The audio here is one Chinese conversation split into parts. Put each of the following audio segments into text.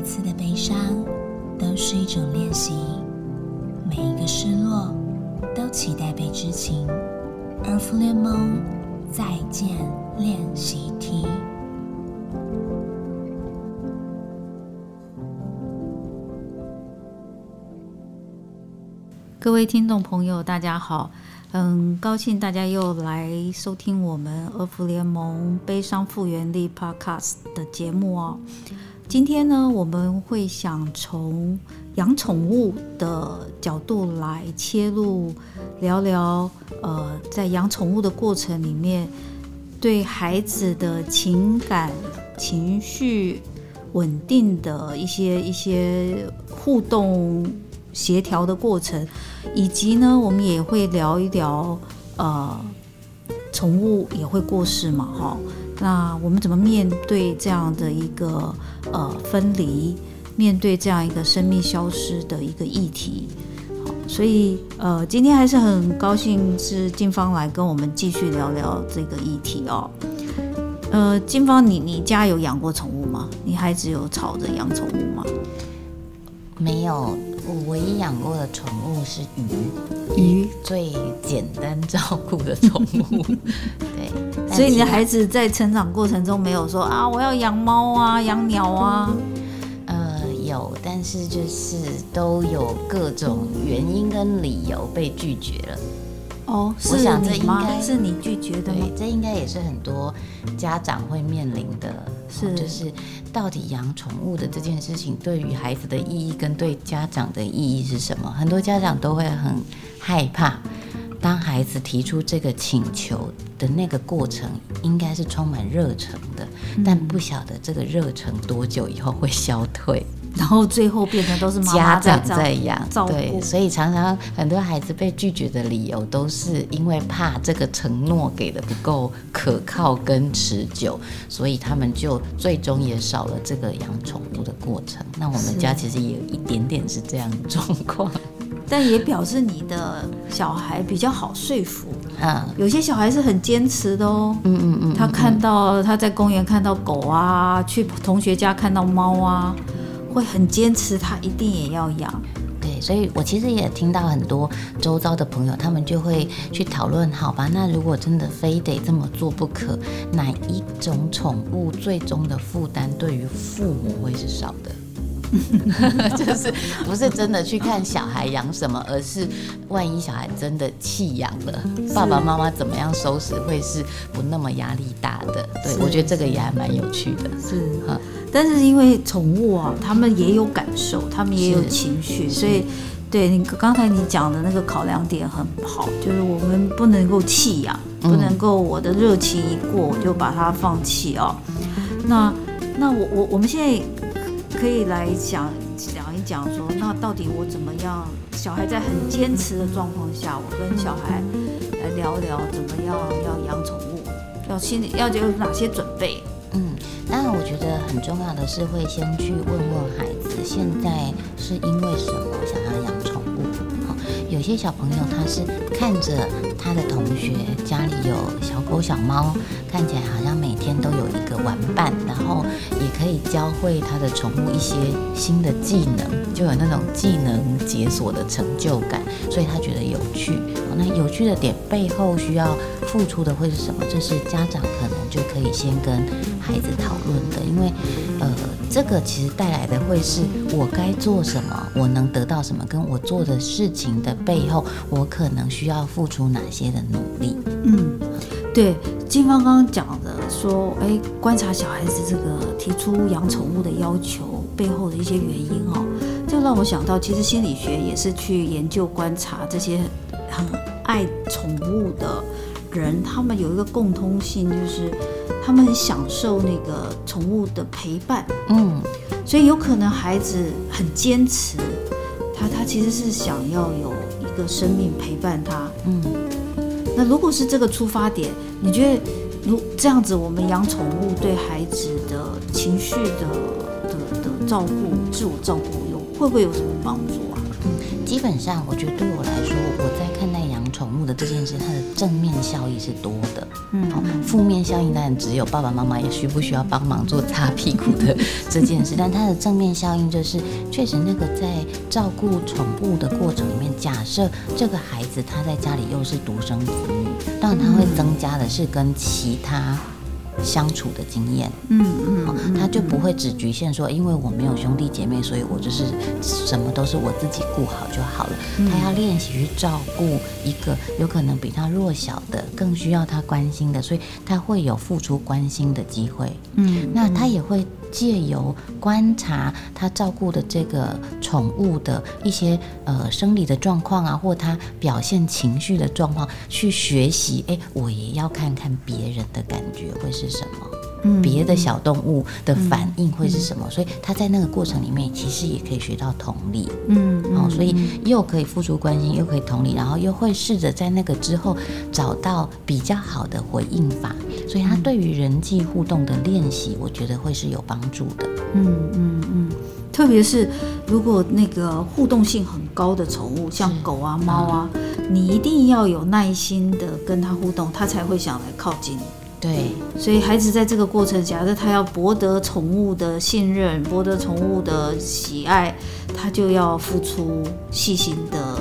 一次的悲伤都是一种练习，每一个失落都期待被知情。而福联盟再见练习题。各位听众朋友，大家好，很高兴大家又来收听我们儿福联盟悲伤复原力 Podcast 的节目哦。今天呢，我们会想从养宠物的角度来切入，聊聊呃，在养宠物的过程里面，对孩子的情感、情绪稳定的一些一些互动。协调的过程，以及呢，我们也会聊一聊，呃，宠物也会过世嘛，哈，那我们怎么面对这样的一个呃分离，面对这样一个生命消失的一个议题，好，所以呃，今天还是很高兴是静芳来跟我们继续聊聊这个议题哦，呃，金芳，你你家有养过宠物吗？你孩子有吵着养宠物吗？没有。我唯一养过的宠物是鱼，鱼最简单照顾的宠物。对，所以你的孩子在成长过程中没有说啊，我要养猫啊，养鸟啊。呃，有，但是就是都有各种原因跟理由被拒绝了。哦，我想这应该是你拒绝的吗？这应该也是很多家长会面临的，是就是到底养宠物的这件事情对于孩子的意义跟对家长的意义是什么？很多家长都会很害怕，当孩子提出这个请求的那个过程，应该是充满热忱的，但不晓得这个热忱多久以后会消退。然后最后变成都是家长在养，对，所以常常很多孩子被拒绝的理由都是因为怕这个承诺给的不够可靠跟持久，所以他们就最终也少了这个养宠物的过程。那我们家其实也有一点点是这样的状况，但也表示你的小孩比较好说服。嗯，有些小孩是很坚持的哦。嗯嗯嗯，他看到他在公园看到狗啊，去同学家看到猫啊。会很坚持，他一定也要养。对，所以我其实也听到很多周遭的朋友，他们就会去讨论，好吧，那如果真的非得这么做不可，哪一种宠物最终的负担对于父母会是少的？就是不是真的去看小孩养什么，而是万一小孩真的弃养了，爸爸妈妈怎么样收拾会是不那么压力大的？对我觉得这个也还蛮有趣的。是哈。但是因为宠物啊，他们也有感受，他们也有情绪，所以对你刚才你讲的那个考量点很好，就是我们不能够弃养，不能够我的热情一过我就把它放弃哦。那那我我我们现在可以来讲讲一讲说，那到底我怎么样？小孩在很坚持的状况下，我跟小孩来聊聊怎么样要养宠物，要心里要有哪些准备？嗯。当然，我觉得很重要的是会先去问问孩子，现在是因为什么想要养？有些小朋友他是看着他的同学家里有小狗小猫，看起来好像每天都有一个玩伴，然后也可以教会他的宠物一些新的技能，就有那种技能解锁的成就感，所以他觉得有趣。那有趣的点背后需要付出的会是什么？这是家长可能就可以先跟孩子讨论的，因为呃，这个其实带来的会是我该做什么，我能得到什么，跟我做的事情的背后，我可能需要付出哪些的努力。嗯，对，金芳刚刚讲的说，哎，观察小孩子这个提出养宠物的要求背后的一些原因哦，就让我想到，其实心理学也是去研究观察这些。很爱宠物的人，他们有一个共通性，就是他们很享受那个宠物的陪伴。嗯，所以有可能孩子很坚持，他他其实是想要有一个生命陪伴他。嗯，那如果是这个出发点，你觉得如这样子，我们养宠物对孩子的情绪的的的照顾、自我照顾有会不会有什么帮助啊？嗯基本上，我觉得对我来说，我在宠宠物的这件事，它的正面效益是多的。嗯哦，负面效应当然只有爸爸妈妈也需不需要帮忙做擦屁股的这件事，但它的正面效应就是，确实那个在照顾宠物的过程里面，假设这个孩子他在家里又是独生子女，当然他会增加的是跟其他相处的经验。嗯哦嗯，他就不会只局限说，因为我没有兄弟姐妹，所以我就是什么都是我自己顾好就好了。他要练习去照顾一个有可能比他弱小的，更需要他关心的，所以他会有付出关心的机会。嗯，那他也会借由观察他照顾的这个宠物的一些呃生理的状况啊，或他表现情绪的状况，去学习。哎，我也要看看别人的感觉会是什么。嗯别的小动物的反应会是什么？所以他在那个过程里面，其实也可以学到同理。嗯哦，所以又可以付出关心，又可以同理，然后又会试着在那个之后找到比较好的回应法。所以他对于人际互动的练习，我觉得会是有帮助的。嗯嗯嗯，特别是如果那个互动性很高的宠物，像狗啊、猫啊，你一定要有耐心的跟它互动，它才会想来靠近你。对，所以孩子在这个过程，假设他要博得宠物的信任，博得宠物的喜爱，他就要付出细心的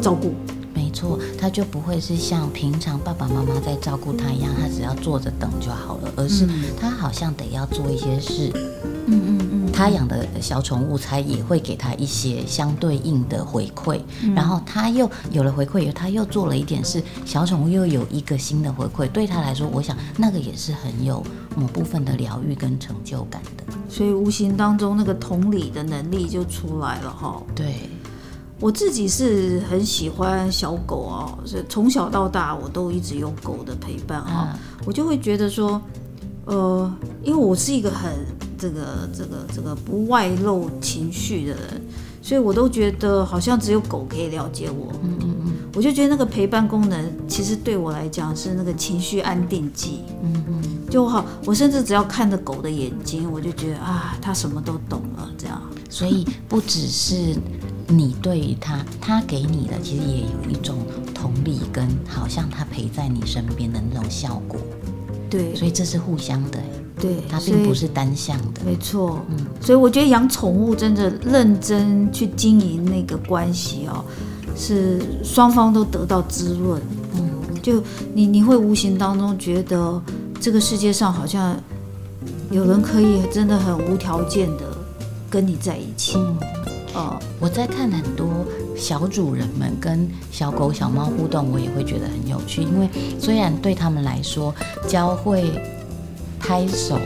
照顾。没错，他就不会是像平常爸爸妈妈在照顾他一样，他只要坐着等就好了，而是他好像得要做一些事。嗯嗯嗯，他养的小宠物才也会给他一些相对应的回馈，嗯。然后他又有了回馈以后，他又做了一点事，小宠物又有一个新的回馈，对他来说，我想那个也是很有某部分的疗愈跟成就感的。所以无形当中那个同理的能力就出来了哈。对，我自己是很喜欢小狗哦，是从小到大我都一直有狗的陪伴哈、我就会觉得说，呃，因为我是一个很这个这个这个不外露情绪的人，所以我都觉得好像只有狗可以了解我。嗯嗯嗯我就觉得那个陪伴功能，其实对我来讲是那个情绪安定剂。嗯嗯，就好，我甚至只要看着狗的眼睛，我就觉得啊，它什么都懂了，这样。所以不只是你对于他，他给你的其实也有一种同理跟好像它陪在你身边的那种效果，对，所以这是互相的，对，它并不是单向的。没错，嗯所以我觉得养宠物真的认真去经营那个关系哦，是双方都得到滋润。嗯，就你你会无形当中觉得这个世界上好像有人可以真的很无条件的跟你在一起。嗯哦，我在看很多小主人们跟小狗、小猫互动，我也会觉得很有趣。因为虽然对他们来说，教会拍手，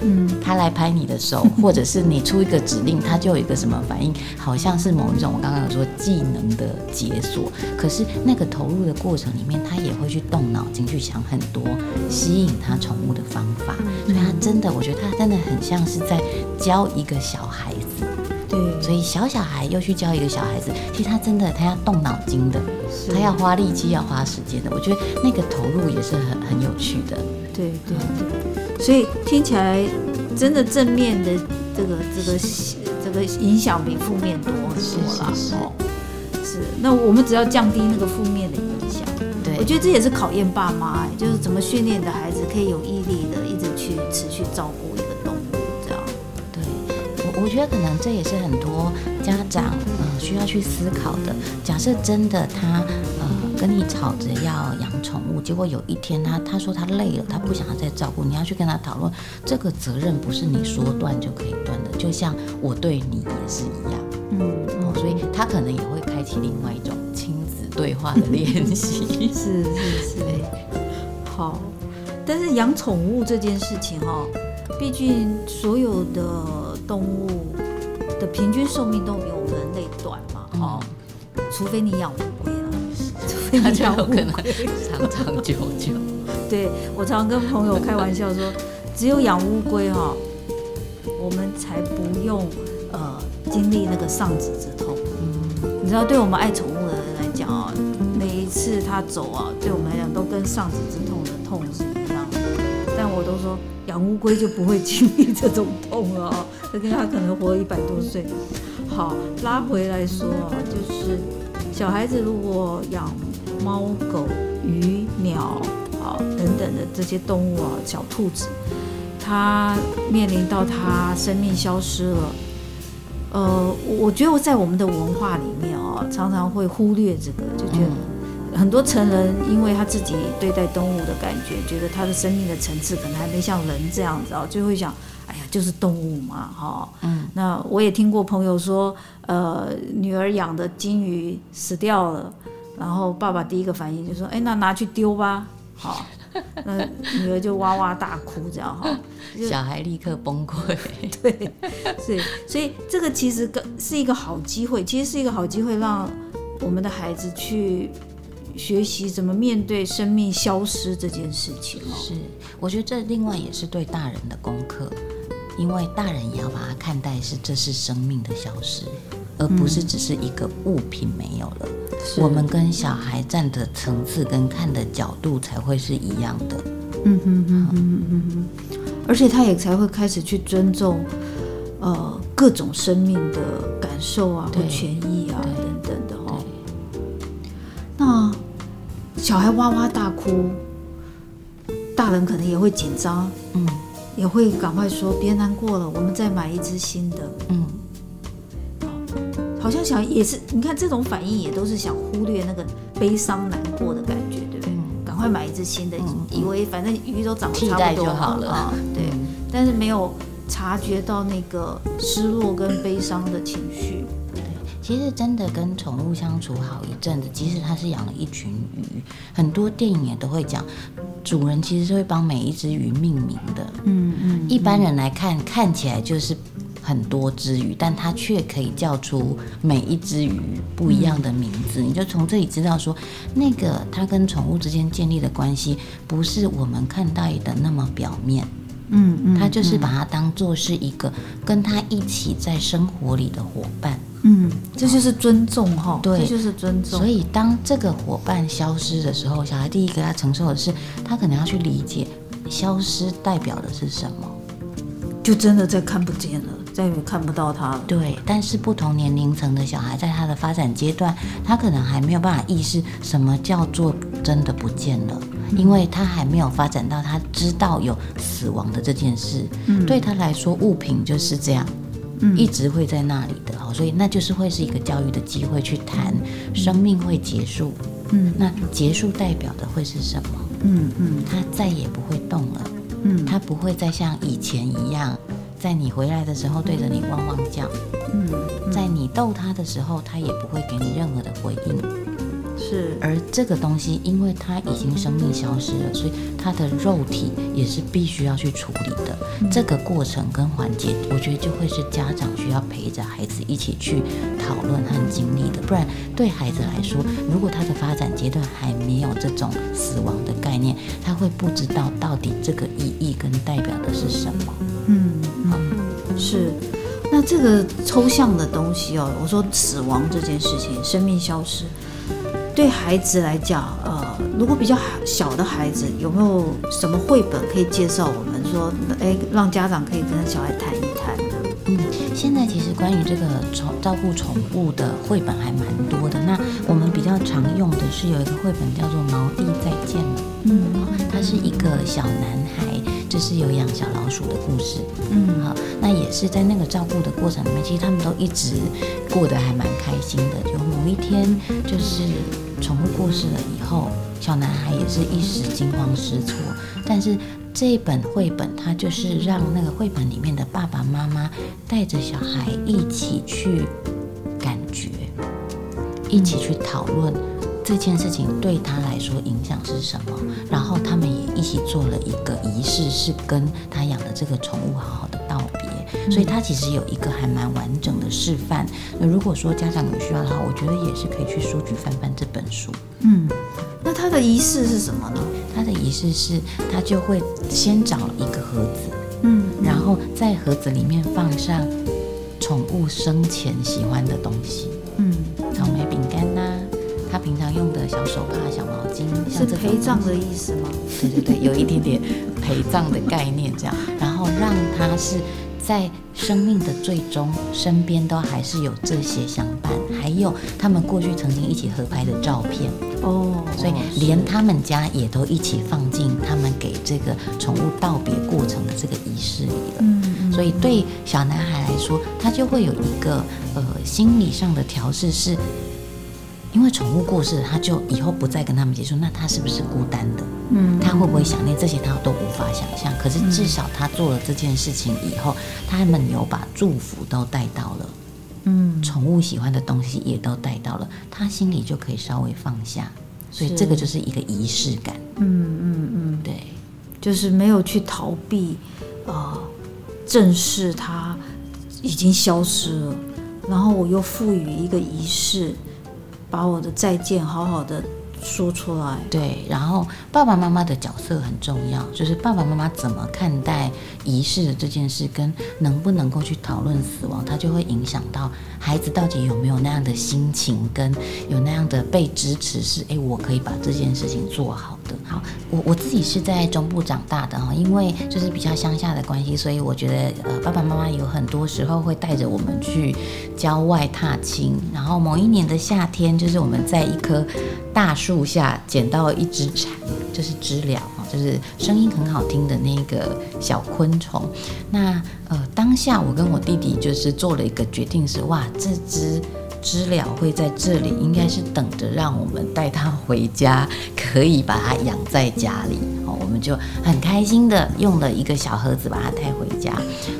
嗯，他来拍你的手，或者是你出一个指令，他就有一个什么反应，好像是某一种我刚刚有说技能的解锁。可是那个投入的过程里面，他也会去动脑筋去想很多吸引他宠物的方法。所以他真的，我觉得他真的很像是在教一个小孩子。对，所以小小孩又去教一个小孩子，其实他真的他要动脑筋的，他要花力气，要花时间的。我觉得那个投入也是很很有趣的。对对对，所以听起来真的正面的这个这个这个影响比负面多很多了。是是是哦，是。那我们只要降低那个负面的影响，对，我觉得这也是考验爸妈，哎就是怎么训练的孩子可以有毅力的一直去持续照顾我我觉得可能这也是很多家长呃需要去思考的。假设真的他呃跟你吵着要养宠物，结果有一天他他说他累了，他不想要再照顾，你要去跟他讨论，这个责任不是你说断就可以断的，就像我对你也是一样。嗯哦，所以他可能也会开启另外一种亲子对话的练习。是是是，好。但是养宠物这件事情哈、毕竟所有的动物的平均寿命都比我们人类短嘛，哈、除非你养乌龟了，除非你养乌龟。长长久久。对我常常跟朋友开玩笑说，只有养乌龟哈、我们才不用呃经历那个丧子之痛。你知道，对我们爱宠物的人来讲啊，每一次它走啊，对我们来讲都跟丧子之痛的痛我都说养乌龟就不会经历这种痛了啊，这跟它可能活了一百多岁。好，拉回来说啊，就是小孩子如果养猫狗鱼鸟啊等等的这些动物啊，小兔子，它面临到它生命消失了。呃，我觉得在我们的文化里面啊，常常会忽略这个，就觉得很多成人因为他自己对待动物的感觉，觉得他的生命的层次可能还没像人这样子啊，就会想，哎呀，就是动物嘛，哈。嗯。那我也听过朋友说，呃，女儿养的金鱼死掉了，然后爸爸第一个反应就说，哎，那拿去丢吧，好。那女儿就哇哇大哭，这样哈，小孩立刻崩溃。对，所以所以这个其实跟是一个好机会，其实是一个好机会，让我们的孩子去学习怎么面对生命消失这件事情。是，我觉得这另外也是对大人的功课，因为大人也要把它看待是这是生命的消失。而不是只是一个物品没有了，我们跟小孩站的层次跟看的角度才会是一样的。嗯哼哼哼哼哼，而且他也才会开始去尊重，呃，各种生命的感受啊，或权益小孩哇哇大哭，大人可能也会紧张，嗯，也会赶快说别难过了，我们再买一只新的，嗯。好像想也是，你看这种反应也都是想忽略那个悲伤难过的感觉，对不对？赶快买一只新的，以为反正鱼都长得差不多好了啊。对，但是没有察觉到那个失落跟悲伤的情绪。对，其实真的跟宠物相处好一阵子，即使它是养了一群鱼，很多电影也都会讲，主人其实是会帮每一只鱼命名的。嗯嗯，一般人来看看起来就是。很多只鱼，但它却可以叫出每一只鱼不一样的名字。你就从这里知道说，那个它跟宠物之间建立的关系，不是我们看到的那么表面。嗯嗯，它就是把它当做是一个跟他一起在生活里的伙伴。嗯，这就是尊重哈。对，这就是尊重。所以当这个伙伴消失的时候，小孩第一个要承受的是，他可能要去理解消失代表的是什么，就真的再看不见了。再也看不到他了。对，但是不同年龄层的小孩，在他的发展阶段，他可能还没有办法意识什么叫做真的不见了，因为他还没有发展到他知道有死亡的这件事。嗯，对他来说，物品就是这样，嗯，一直会在那里的。哦，所以那就是会是一个教育的机会，去谈生命会结束。嗯，那结束代表的会是什么？嗯嗯，他再也不会动了。嗯，他不会再像以前一样。在你回来的时候，对着你汪汪叫。嗯，在你逗他的时候，他也不会给你任何的回应。是，而这个东西，因为它已经生命消失了，所以它的肉体也是必须要去处理的。这个过程跟环节，我觉得就会是家长需要陪着孩子一起去讨论和经历的。不然，对孩子来说，如果他的发展阶段还没有这种死亡的概念，他会不知道到底这个意义跟代表的是什么。嗯嗯，是。那这个抽象的东西哦，我说死亡这件事情，生命消失，对孩子来讲，呃，如果比较小的孩子，有没有什么绘本可以介绍我们？说，哎，让家长可以跟小孩谈一谈的。嗯，现在其实关于这个宠照顾宠物的绘本还蛮多的。那我们比较常用的是有一个绘本叫做《毛弟再见了》。嗯，它是一个小男孩。就是有养小老鼠的故事，嗯，好，那也是在那个照顾的过程里面，其实他们都一直过得还蛮开心的。就某一天，就是宠物过世了以后，小男孩也是一时惊慌失措。但是这本绘本，它就是让那个绘本里面的爸爸妈妈带着小孩一起去感觉，一起去讨论。这件事情对他来说影响是什么？然后他们也一起做了一个仪式，是跟他养的这个宠物好好的道别。所以他其实有一个还蛮完整的示范。那如果说家长有需要的话，我觉得也是可以去书局翻翻这本书。嗯，那他的仪式是什么呢？他的仪式是，他就会先找一个盒子，嗯，然后在盒子里面放上宠物生前喜欢的东西，嗯，草莓饼干呐。他平常用的小手帕、小毛巾，是陪葬的意思吗？对对对，有一点点陪葬的概念这样。然后让他是在生命的最终，身边都还是有这些相伴，还有他们过去曾经一起合拍的照片哦，所以连他们家也都一起放进他们给这个宠物道别过程的这个仪式里了。嗯，所以对小男孩来说，他就会有一个呃心理上的调试是。因为宠物过世，他就以后不再跟他们接触，那他是不是孤单的？嗯，他会不会想念这些？他都无法想象。可是至少他做了这件事情以后，他们有把祝福都带到了，嗯，宠物喜欢的东西也都带到了，他心里就可以稍微放下。所以这个就是一个仪式感。嗯嗯嗯，对，就是没有去逃避，啊，正视它已经消失了，然后我又赋予一个仪式。把我的再见好好的说出来。对，然后爸爸妈妈的角色很重要，就是爸爸妈妈怎么看待仪式的这件事，跟能不能够去讨论死亡，它就会影响到孩子到底有没有那样的心情，跟有那样的被支持，是哎，我可以把这件事情做好好，我我自己是在中部长大的哈，因为就是比较乡下的关系，所以我觉得呃，爸爸妈妈有很多时候会带着我们去郊外踏青。然后某一年的夏天，就是我们在一棵大树下捡到一只蝉，就是知了哈，就是声音很好听的那个小昆虫。那呃，当下我跟我弟弟就是做了一个决定，是哇，这只。知了会在这里，应该是等着让我们带它回家，可以把它养在家里。哦，我们就很开心的用了一个小盒子把它带回家，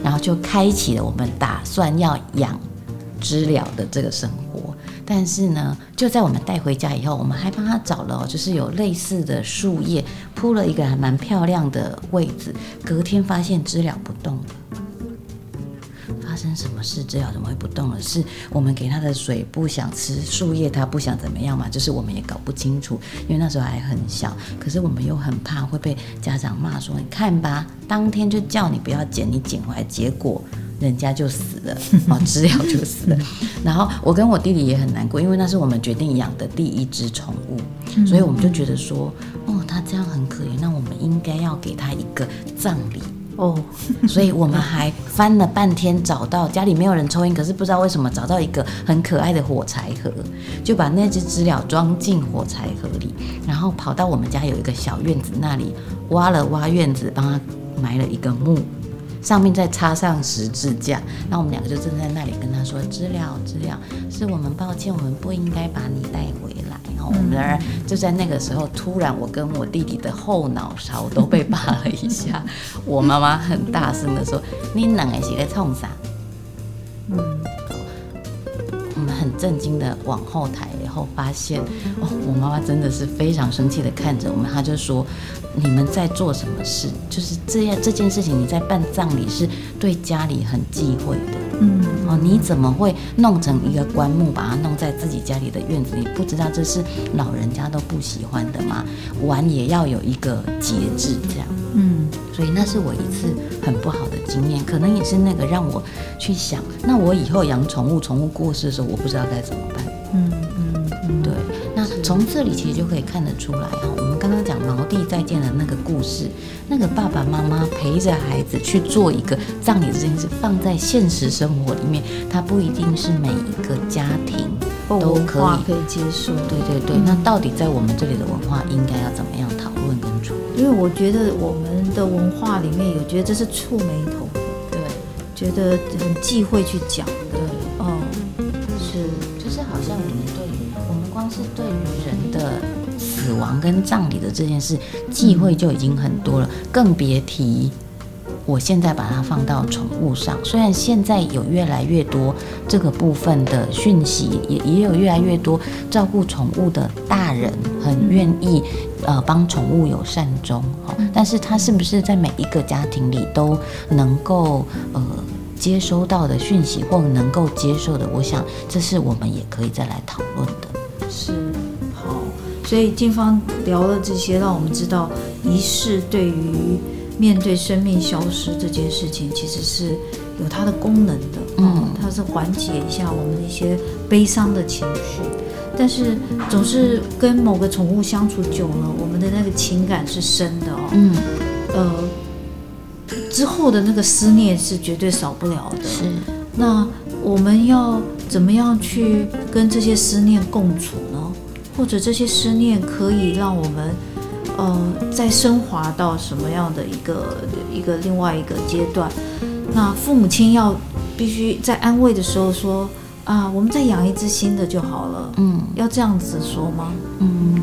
然后就开启了我们打算要养知了的这个生活。但是呢，就在我们带回家以后，我们还帮它找了，就是有类似的树叶铺了一个还蛮漂亮的位置。隔天发现知了不动了。发生什么事？知了怎么会不动了？是我们给它的水不想吃，树叶它不想怎么样嘛？就是我们也搞不清楚，因为那时候还很小。可是我们又很怕会被家长骂说：“你看吧，当天就叫你不要捡，你捡回来，结果人家就死了，哦，知了就死了。”然后我跟我弟弟也很难过，因为那是我们决定养的第一只宠物，所以我们就觉得说：“哦，它这样很可怜，那我们应该要给它一个葬礼。”哦，所以我们还翻了半天，找到家里没有人抽烟，可是不知道为什么找到一个很可爱的火柴盒，就把那只知了装进火柴盒里，然后跑到我们家有一个小院子那里挖了挖院子，帮他埋了一个墓。上面再插上十字架，那我们两个就站在那里跟他说：“知了，知了，是我们抱歉，我们不应该把你带回来。”然后我们然就在那个时候，突然我跟我弟弟的后脑勺都被拔了一下。我妈妈很大声的说：“你两个，是在冲啥？”嗯，我们很震惊的往后抬，然后发现哦，我妈妈真的是非常生气的看着我们，她就说。你们在做什么事？就是这样这件事情，你在办葬礼是对家里很忌讳的。嗯，哦，你怎么会弄成一个棺木，把它弄在自己家里的院子里？不知道这是老人家都不喜欢的吗？玩也要有一个节制，这样。嗯，所以那是我一次很不好的经验，可能也是那个让我去想，那我以后养宠物，宠物过世的时候，我不知道该怎么办。嗯从这里其实就可以看得出来哈，我们刚刚讲毛弟再见的那个故事，那个爸爸妈妈陪着孩子去做一个葬礼这件事，放在现实生活里面，它不一定是每一个家庭都可以可以接受。对对对，那到底在我们这里的文化应该要怎么样讨论跟处理？因为我觉得我们的文化里面有觉得这是触眉头，对，觉得很忌讳去讲，对，亡跟葬礼的这件事，忌讳就已经很多了，更别提我现在把它放到宠物上。虽然现在有越来越多这个部分的讯息，也也有越来越多照顾宠物的大人很愿意呃帮宠物有善终，哈，但是他是不是在每一个家庭里都能够呃接收到的讯息或能够接受的？我想这是我们也可以再来讨论的。是好。所以金芳聊了这些，让我们知道仪式对于面对生命消失这件事情，其实是有它的功能的。嗯，它是缓解一下我们的一些悲伤的情绪。但是总是跟某个宠物相处久了，我们的那个情感是深的哦。嗯，呃，之后的那个思念是绝对少不了的。是，那我们要怎么样去跟这些思念共处呢？或者这些思念可以让我们，呃，再升华到什么样的一个一个另外一个阶段？那父母亲要必须在安慰的时候说啊，我们再养一只新的就好了。嗯要这样子说吗？嗯，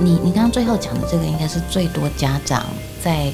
你你刚刚最后讲的这个，应该是最多家长在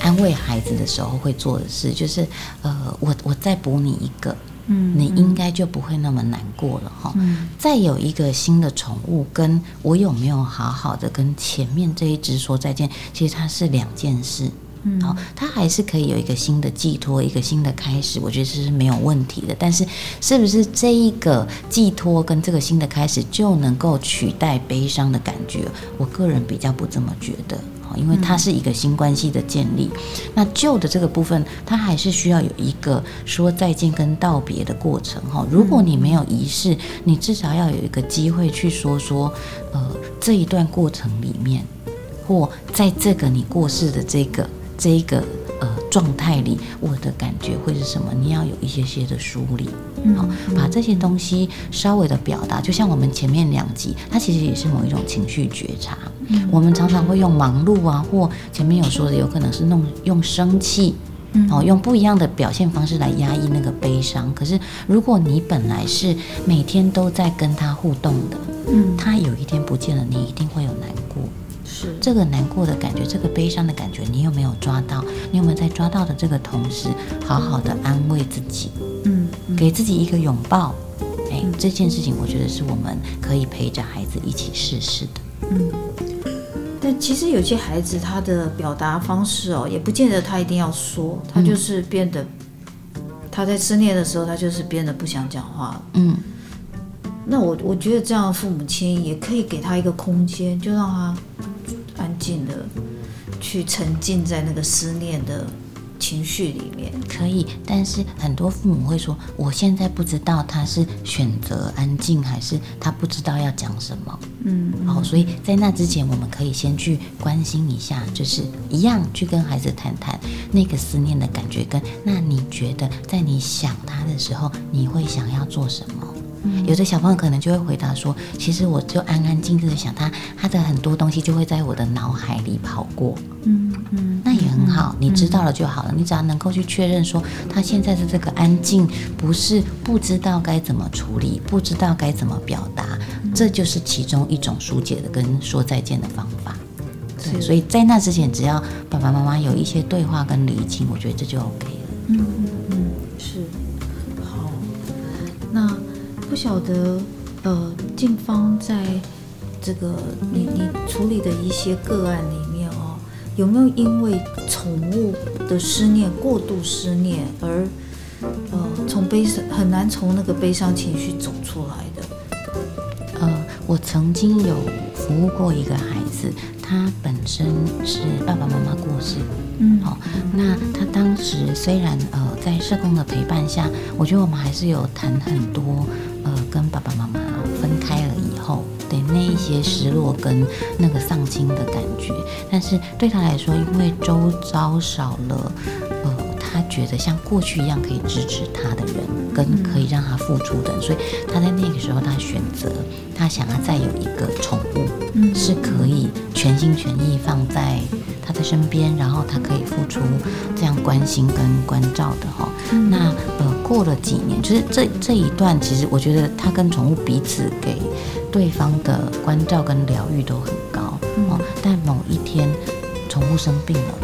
安慰孩子的时候会做的事，就是呃，我我再补你一个，嗯你应该就不会那么难过了哈。嗯再有一个新的宠物，跟我有没有好好的跟前面这一只说再见，其实它是两件事。嗯好，它还是可以有一个新的寄托，一个新的开始，我觉得这是没有问题的。但是，是不是这一个寄托跟这个新的开始就能够取代悲伤的感觉？我个人比较不这么觉得。好因为它是一个新关系的建立，那旧的这个部分，它还是需要有一个说再见跟道别的过程哈。如果你没有仪式，你至少要有一个机会去说说，呃，这一段过程里面，或在这个你过世的这个这一个呃状态里，我的感觉会是什么？你要有一些些的梳理，好、把这些东西稍微的表达。就像我们前面两集，它其实也是某一种情绪觉察。我们常常会用忙碌啊，或前面有说的，有可能是弄用生气。哦，用不一样的表现方式来压抑那个悲伤。可是，如果你本来是每天都在跟他互动的，嗯，他有一天不见了，你一定会有难过。是这个难过的感觉，这个悲伤的感觉，你有没有抓到？你有没有在抓到的这个同时，好好的安慰自己，嗯给自己一个拥抱？哎，这件事情我觉得是我们可以陪着孩子一起试试的。嗯。但其实有些孩子他的表达方式哦，也不见得他一定要说，他就是变得，他在思念的时候，他就是变得不想讲话了。嗯那我我觉得这样的父母亲也可以给他一个空间，就让他安静的去沉浸在那个思念的情绪里面。可以，但是很多父母会说，我现在不知道他是选择安静，还是他不知道要讲什么。嗯，好、所以在那之前，我们可以先去关心一下，就是一样去跟孩子谈谈那个思念的感觉，跟那你觉得在你想他的时候，你会想要做什么？有的小朋友可能就会回答说：“其实我就安安静静的想他，他的很多东西就会在我的脑海里跑过。”嗯嗯，那也很好，你知道了就好了。你只要能够去确认说，他现在的这个安静不是不知道该怎么处理，不知道该怎么表达，这就是其中一种疏解的跟说再见的方法。对，所以在那之前，只要爸爸妈妈有一些对话跟理清，我觉得这就 OK 了。嗯嗯嗯，是。好，那不晓得呃，静芳在这个你你处理的一些个案里面哦，有没有因为宠物的思念、过度思念而呃，从悲伤很难从那个悲伤情绪走出来的？呃，我曾经有服务过一个孩子，他本身是爸爸妈妈过世，嗯好、那他当时虽然呃在社工的陪伴下，我觉得我们还是有谈很多呃跟爸爸妈妈分开了以后对那一些失落跟那个丧亲的感觉，但是对他来说，因为周遭少了呃他觉得像过去一样可以支持他的人，跟可以让他付出的人，所以他在那个时候他选择他想要再有一个宠物，嗯。是可以全心全意放在他在身边，然后他可以付出这样关心跟关照的哈、那呃，过了几年，就是这这一段，其实我觉得他跟宠物彼此给对方的关照跟疗愈都很高、哦。但某一天，宠物生病了。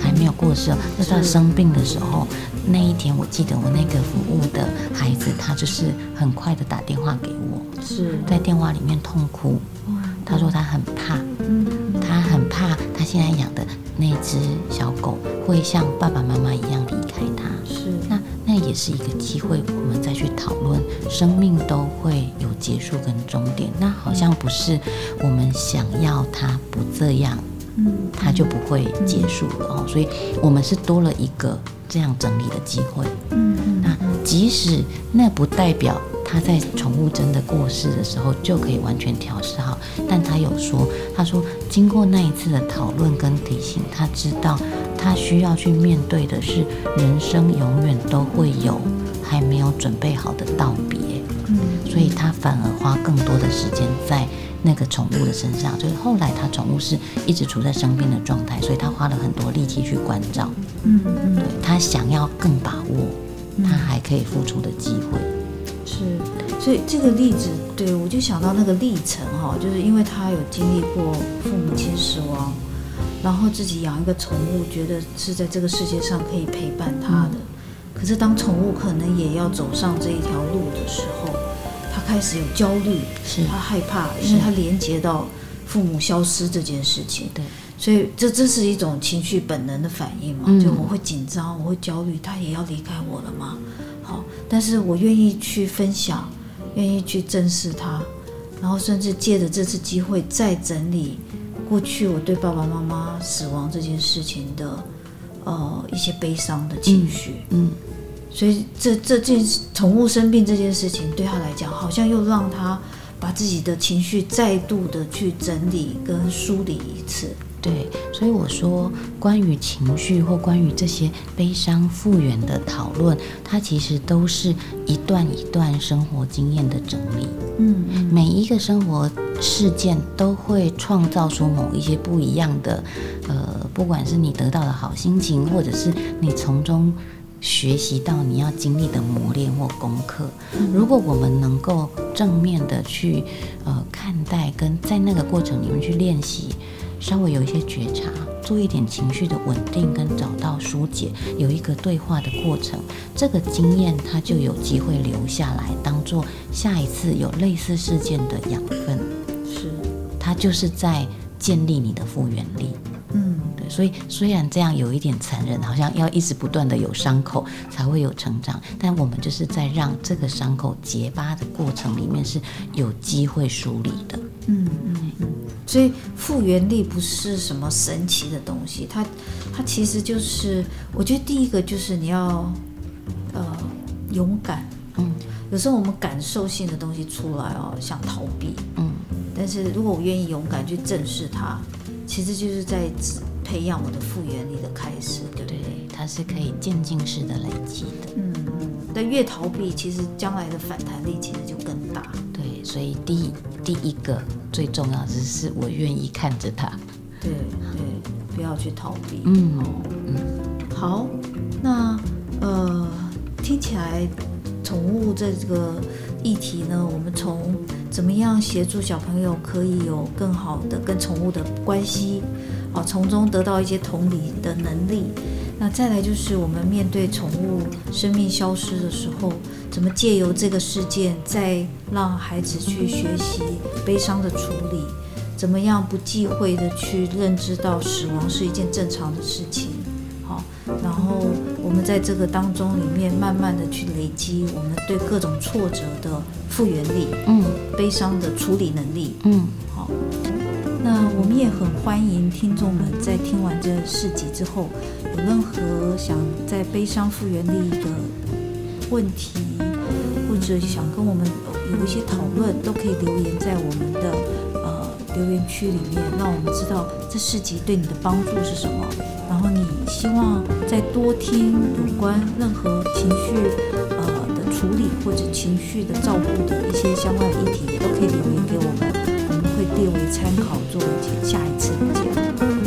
还没有过世哦，就到生病的时候，那一天我记得我那个服务的孩子，他就是很快的打电话给我，是。在电话里面痛哭，他说他很怕，他很怕他现在养的那只小狗会像爸爸妈妈一样离开他。是那那也是一个机会，我们再去讨论，生命都会有结束跟终点。那好像不是我们想要它不这样，嗯它就不会结束了哦。所以我们是多了一个这样整理的机会。嗯嗯那即使那不代表他在宠物真的过世的时候就可以完全调试好。但他有说，他说经过那一次的讨论跟提醒，他知道他需要去面对的是人生永远都会有还没有准备好的道别。嗯，所以他反而花更多的时间在那个宠物的身上。所以后来他宠物是一直处在生病的状态，所以他花了很多力气去关照。嗯嗯对他想要更把握他还可以付出的机会。是，所以这个例子，对我就想到那个历程哈，就是因为他有经历过父母亲死亡，然后自己养一个宠物，觉得是在这个世界上可以陪伴他的。可是当宠物可能也要走上这一条路的时候，他开始有焦虑，是他害怕，因为他连接到父母消失这件事情。对，所以这真是一种情绪本能的反应嘛？嗯就我会紧张，我会焦虑，他也要离开我了吗？好，但是我愿意去分享，愿意去正视他，然后甚至借着这次机会再整理过去我对爸爸妈妈死亡这件事情的呃一些悲伤的情绪。嗯，所以这这件宠物生病这件事情对他来讲，好像又让他把自己的情绪再度的去整理跟梳理一次。对，所以我说，关于情绪或关于这些悲伤复原的讨论，它其实都是一段一段生活经验的整理。嗯嗯每一个生活事件都会创造出某一些不一样的，呃，不管是你得到的好心情，或者是你从中学习到你要经历的磨练或功课。如果我们能够正面的去呃看待，跟在那个过程里面去练习，稍微有一些觉察，做一点情绪的稳定，跟找到疏解，有一个对话的过程，这个经验它就有机会留下来，当做下一次有类似事件的养分。是它就是在建立你的复原力。所以虽然这样有一点残忍，好像要一直不断的有伤口才会有成长，但我们就是在让这个伤口结疤的过程里面是有机会梳理的。嗯嗯嗯，所以复原力不是什么神奇的东西，它它其实就是，我觉得第一个就是你要呃勇敢。嗯有时候我们感受性的东西出来哦，想逃避，嗯，但是如果我愿意勇敢去正视它，其实就是在培养我的复原力的开始，对不对？对，它是可以渐进式的累积的。嗯嗯，但越逃避，其实将来的反弹力其实就更大。对，所以第一第一个最重要的是我愿意看着它。对对，不要去逃避。嗯哦，好，那呃，听起来宠物这个议题呢，我们从怎么样协助小朋友可以有更好的跟宠物的关系，哦，从中得到一些同理的能力。那再来就是我们面对宠物生命消失的时候，怎么借由这个事件，再让孩子去学习悲伤的处理，怎么样不忌讳的去认知到死亡是一件正常的事情，好，然后我们在这个当中里面慢慢的去累积我们对各种挫折的复原力、嗯。悲伤的处理能力，嗯。好，那我们也很欢迎听众们在听完这四集之后，有任何想在悲伤复原力的问题，或者想跟我们有一些讨论，都可以留言在我们的呃留言区里面，让我们知道这四集对你的帮助是什么。然后你希望再多听有关任何情绪呃的处理或者情绪的照顾的一些相关的议题，也都可以留言给我们，列为参考作为下一次的节目。